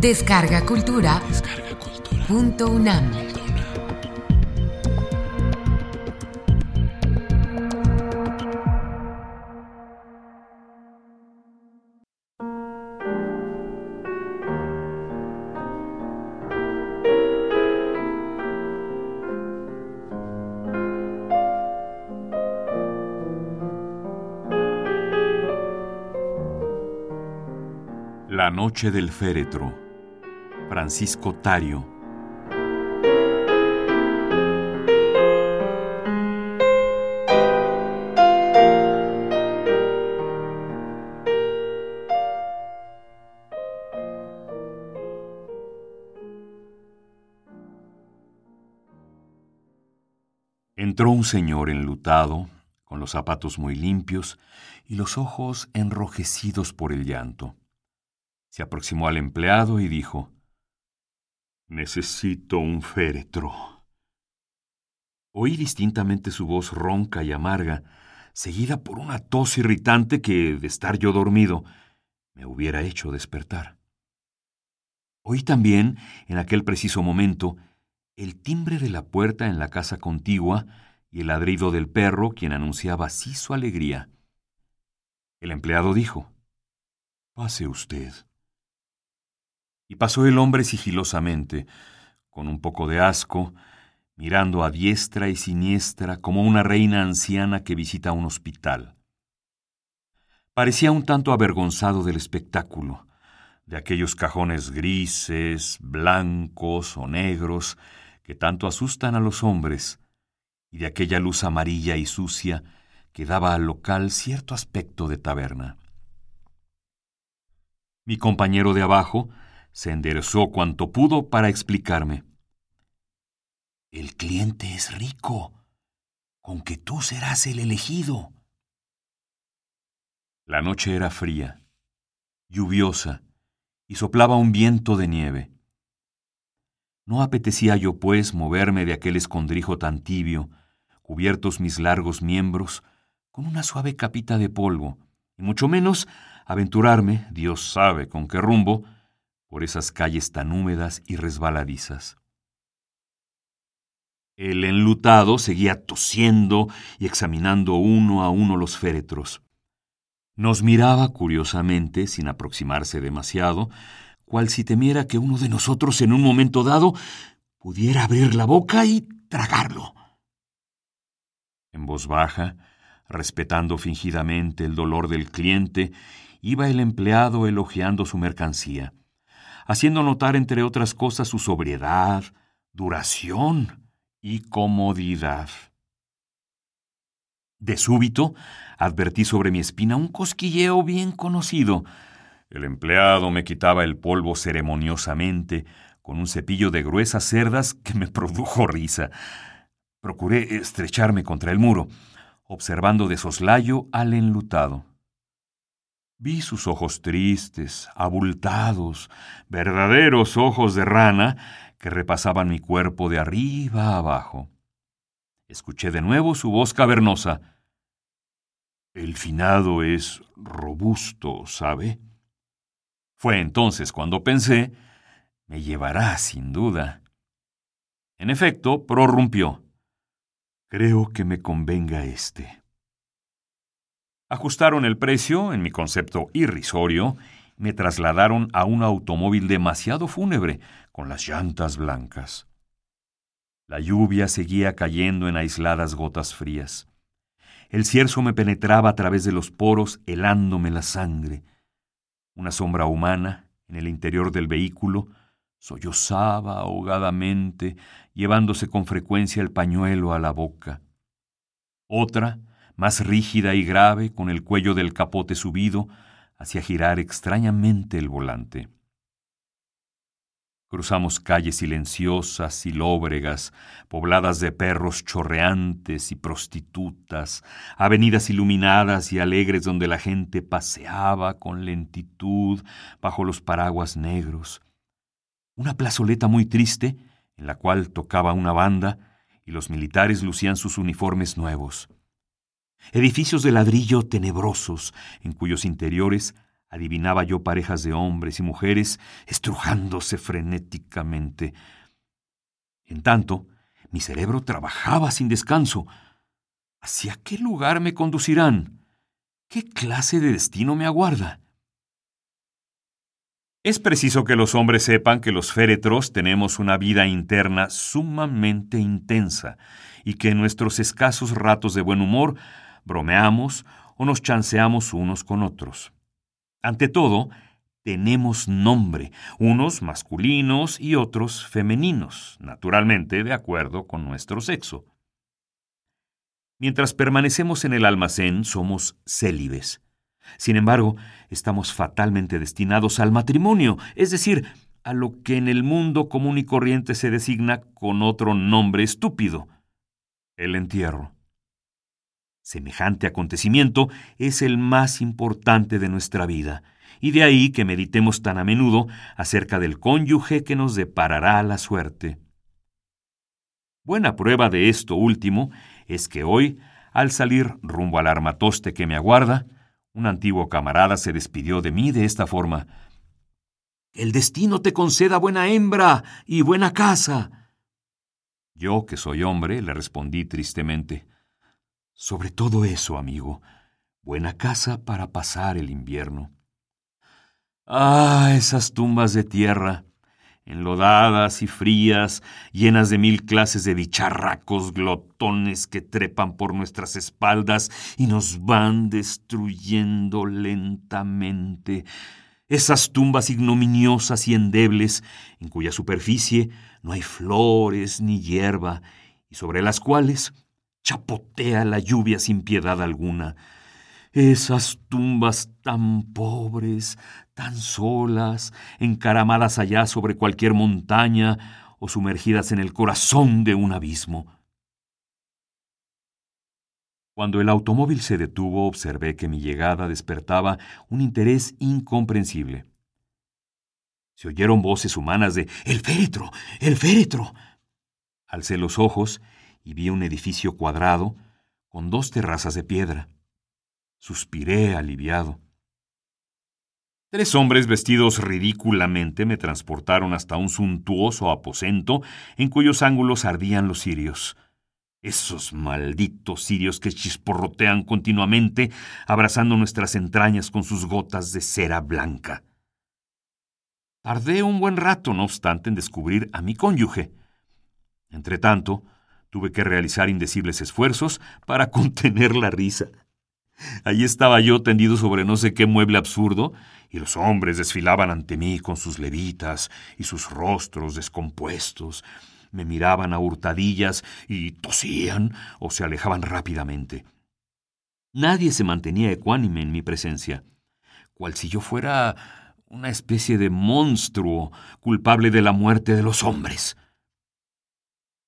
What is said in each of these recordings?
Descarga Cultura. Punto UNAM. La noche del féretro. Francisco Tario. Entró un señor enlutado, con los zapatos muy limpios y los ojos enrojecidos por el llanto. Se aproximó al empleado y dijo, Necesito un féretro. Oí distintamente su voz ronca y amarga, seguida por una tos irritante que, de estar yo dormido, me hubiera hecho despertar. Oí también, en aquel preciso momento, el timbre de la puerta en la casa contigua y el ladrido del perro, quien anunciaba así su alegría. El empleado dijo, Pase usted. Y pasó el hombre sigilosamente, con un poco de asco, mirando a diestra y siniestra como una reina anciana que visita un hospital. Parecía un tanto avergonzado del espectáculo, de aquellos cajones grises, blancos o negros que tanto asustan a los hombres, y de aquella luz amarilla y sucia que daba al local cierto aspecto de taberna. Mi compañero de abajo se enderezó cuanto pudo para explicarme. El cliente es rico, con que tú serás el elegido. La noche era fría, lluviosa, y soplaba un viento de nieve. No apetecía yo, pues, moverme de aquel escondrijo tan tibio, cubiertos mis largos miembros con una suave capita de polvo, y mucho menos aventurarme, Dios sabe con qué rumbo, por esas calles tan húmedas y resbaladizas. El enlutado seguía tosiendo y examinando uno a uno los féretros. Nos miraba curiosamente, sin aproximarse demasiado, cual si temiera que uno de nosotros en un momento dado pudiera abrir la boca y tragarlo. En voz baja, respetando fingidamente el dolor del cliente, iba el empleado elogiando su mercancía haciendo notar, entre otras cosas, su sobriedad, duración y comodidad. De súbito, advertí sobre mi espina un cosquilleo bien conocido. El empleado me quitaba el polvo ceremoniosamente con un cepillo de gruesas cerdas que me produjo risa. Procuré estrecharme contra el muro, observando de soslayo al enlutado. Vi sus ojos tristes, abultados, verdaderos ojos de rana que repasaban mi cuerpo de arriba a abajo. Escuché de nuevo su voz cavernosa. El finado es robusto, ¿sabe? Fue entonces cuando pensé, me llevará sin duda. En efecto, prorrumpió. Creo que me convenga este. Ajustaron el precio, en mi concepto irrisorio, me trasladaron a un automóvil demasiado fúnebre, con las llantas blancas. La lluvia seguía cayendo en aisladas gotas frías. El cierzo me penetraba a través de los poros, helándome la sangre. Una sombra humana, en el interior del vehículo, sollozaba ahogadamente, llevándose con frecuencia el pañuelo a la boca. Otra, más rígida y grave, con el cuello del capote subido, hacía girar extrañamente el volante. Cruzamos calles silenciosas y lóbregas, pobladas de perros chorreantes y prostitutas, avenidas iluminadas y alegres donde la gente paseaba con lentitud bajo los paraguas negros. Una plazoleta muy triste, en la cual tocaba una banda, y los militares lucían sus uniformes nuevos edificios de ladrillo tenebrosos, en cuyos interiores Adivinaba yo parejas de hombres y mujeres estrujándose frenéticamente. En tanto, mi cerebro trabajaba sin descanso. ¿Hacia qué lugar me conducirán? ¿Qué clase de destino me aguarda? Es preciso que los hombres sepan que los féretros tenemos una vida interna sumamente intensa y que nuestros escasos ratos de buen humor bromeamos o nos chanceamos unos con otros. Ante todo, tenemos nombre, unos masculinos y otros femeninos, naturalmente de acuerdo con nuestro sexo. Mientras permanecemos en el almacén somos célibes. Sin embargo, estamos fatalmente destinados al matrimonio, es decir, a lo que en el mundo común y corriente se designa con otro nombre estúpido, el entierro. Semejante acontecimiento es el más importante de nuestra vida, y de ahí que meditemos tan a menudo acerca del cónyuge que nos deparará la suerte. Buena prueba de esto último es que hoy, al salir rumbo al armatoste que me aguarda, un antiguo camarada se despidió de mí de esta forma. El destino te conceda buena hembra y buena casa. Yo, que soy hombre, le respondí tristemente. Sobre todo eso, amigo, buena casa para pasar el invierno. Ah, esas tumbas de tierra, enlodadas y frías, llenas de mil clases de bicharracos glotones que trepan por nuestras espaldas y nos van destruyendo lentamente. Esas tumbas ignominiosas y endebles, en cuya superficie no hay flores ni hierba, y sobre las cuales chapotea la lluvia sin piedad alguna. Esas tumbas tan pobres, tan solas, encaramadas allá sobre cualquier montaña o sumergidas en el corazón de un abismo. Cuando el automóvil se detuvo, observé que mi llegada despertaba un interés incomprensible. Se oyeron voces humanas de ¡El féretro! ¡El féretro! Alcé los ojos y vi un edificio cuadrado con dos terrazas de piedra. Suspiré aliviado. Tres hombres vestidos ridículamente me transportaron hasta un suntuoso aposento en cuyos ángulos ardían los cirios. Esos malditos cirios que chisporrotean continuamente, abrazando nuestras entrañas con sus gotas de cera blanca. Tardé un buen rato, no obstante, en descubrir a mi cónyuge. Entretanto, tuve que realizar indecibles esfuerzos para contener la risa. Allí estaba yo tendido sobre no sé qué mueble absurdo, y los hombres desfilaban ante mí con sus levitas y sus rostros descompuestos. Me miraban a hurtadillas y tosían o se alejaban rápidamente. Nadie se mantenía ecuánime en mi presencia, cual si yo fuera una especie de monstruo culpable de la muerte de los hombres.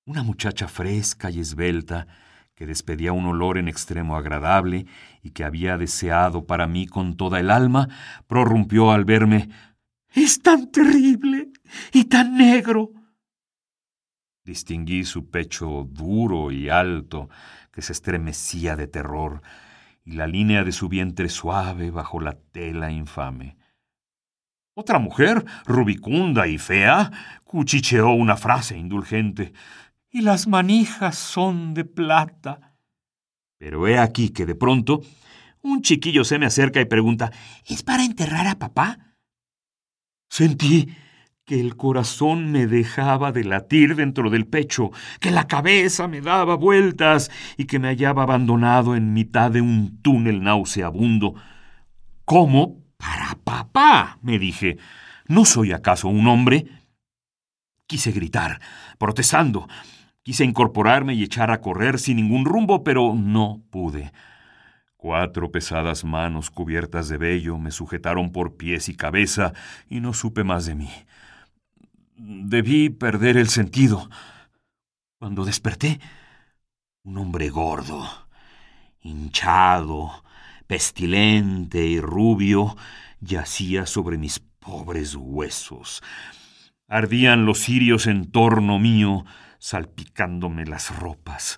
Una muchacha fresca y esbelta, que despedía un olor en extremo agradable y que había deseado para mí con toda el alma, prorrumpió al verme Es tan terrible y tan negro. Distinguí su pecho duro y alto, que se estremecía de terror, y la línea de su vientre suave bajo la tela infame. Otra mujer, rubicunda y fea, cuchicheó una frase indulgente y las manijas son de plata. Pero he aquí que de pronto un chiquillo se me acerca y pregunta, ¿Es para enterrar a papá? Sentí que el corazón me dejaba de latir dentro del pecho, que la cabeza me daba vueltas y que me hallaba abandonado en mitad de un túnel nauseabundo. ¿Cómo? Para papá, me dije. ¿No soy acaso un hombre? Quise gritar, protestando, Quise incorporarme y echar a correr sin ningún rumbo, pero no pude. Cuatro pesadas manos cubiertas de vello me sujetaron por pies y cabeza y no supe más de mí. Debí perder el sentido. Cuando desperté, un hombre gordo, hinchado, pestilente y rubio, yacía sobre mis pobres huesos. Ardían los cirios en torno mío, salpicándome las ropas.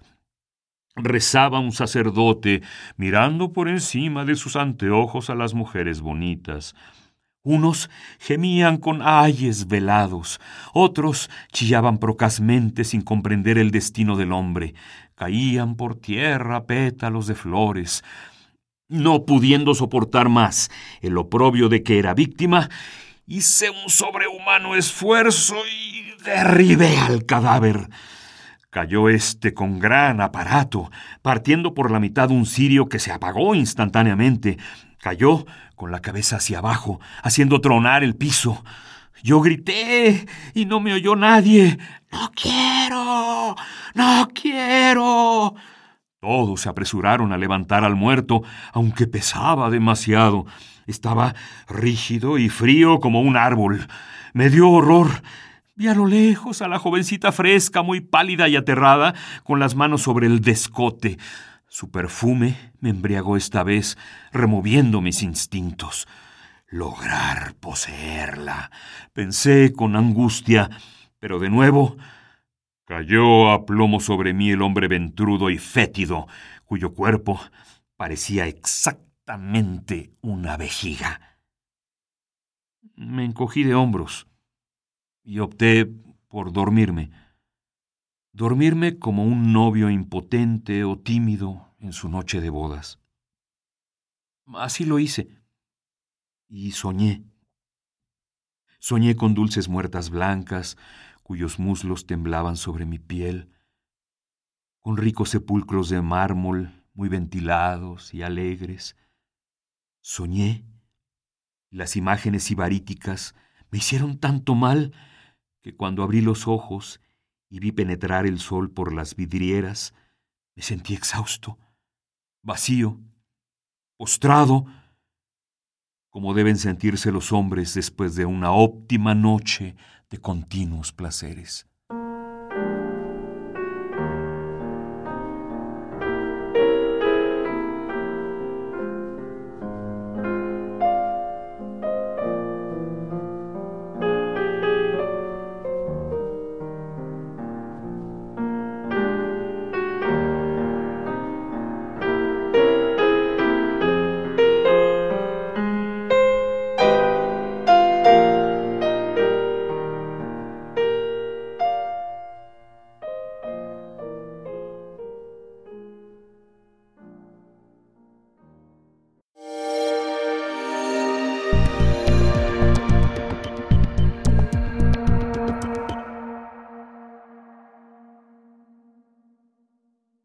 Rezaba un sacerdote, mirando por encima de sus anteojos a las mujeres bonitas. Unos gemían con ayes velados, otros chillaban procazmente sin comprender el destino del hombre. Caían por tierra pétalos de flores. No pudiendo soportar más el oprobio de que era víctima, hice un sobrehumano esfuerzo y derribé al cadáver. Cayó éste con gran aparato, partiendo por la mitad un cirio que se apagó instantáneamente. Cayó con la cabeza hacia abajo, haciendo tronar el piso. Yo grité y no me oyó nadie. No quiero. No quiero. Todos se apresuraron a levantar al muerto, aunque pesaba demasiado. Estaba rígido y frío como un árbol. Me dio horror. Vi a lo lejos a la jovencita fresca, muy pálida y aterrada, con las manos sobre el descote. Su perfume me embriagó esta vez, removiendo mis instintos. Lograr poseerla. Pensé con angustia, pero de nuevo cayó a plomo sobre mí el hombre ventrudo y fétido, cuyo cuerpo parecía exactamente una vejiga. Me encogí de hombros y opté por dormirme. Dormirme como un novio impotente o tímido en su noche de bodas. Así lo hice. Y soñé. Soñé con dulces muertas blancas, cuyos muslos temblaban sobre mi piel, con ricos sepulcros de mármol muy ventilados y alegres. Soñé. Las imágenes ibaríticas me hicieron tanto mal que cuando abrí los ojos y vi penetrar el sol por las vidrieras, me sentí exhausto, vacío, postrado, como deben sentirse los hombres después de una óptima noche de continuos placeres.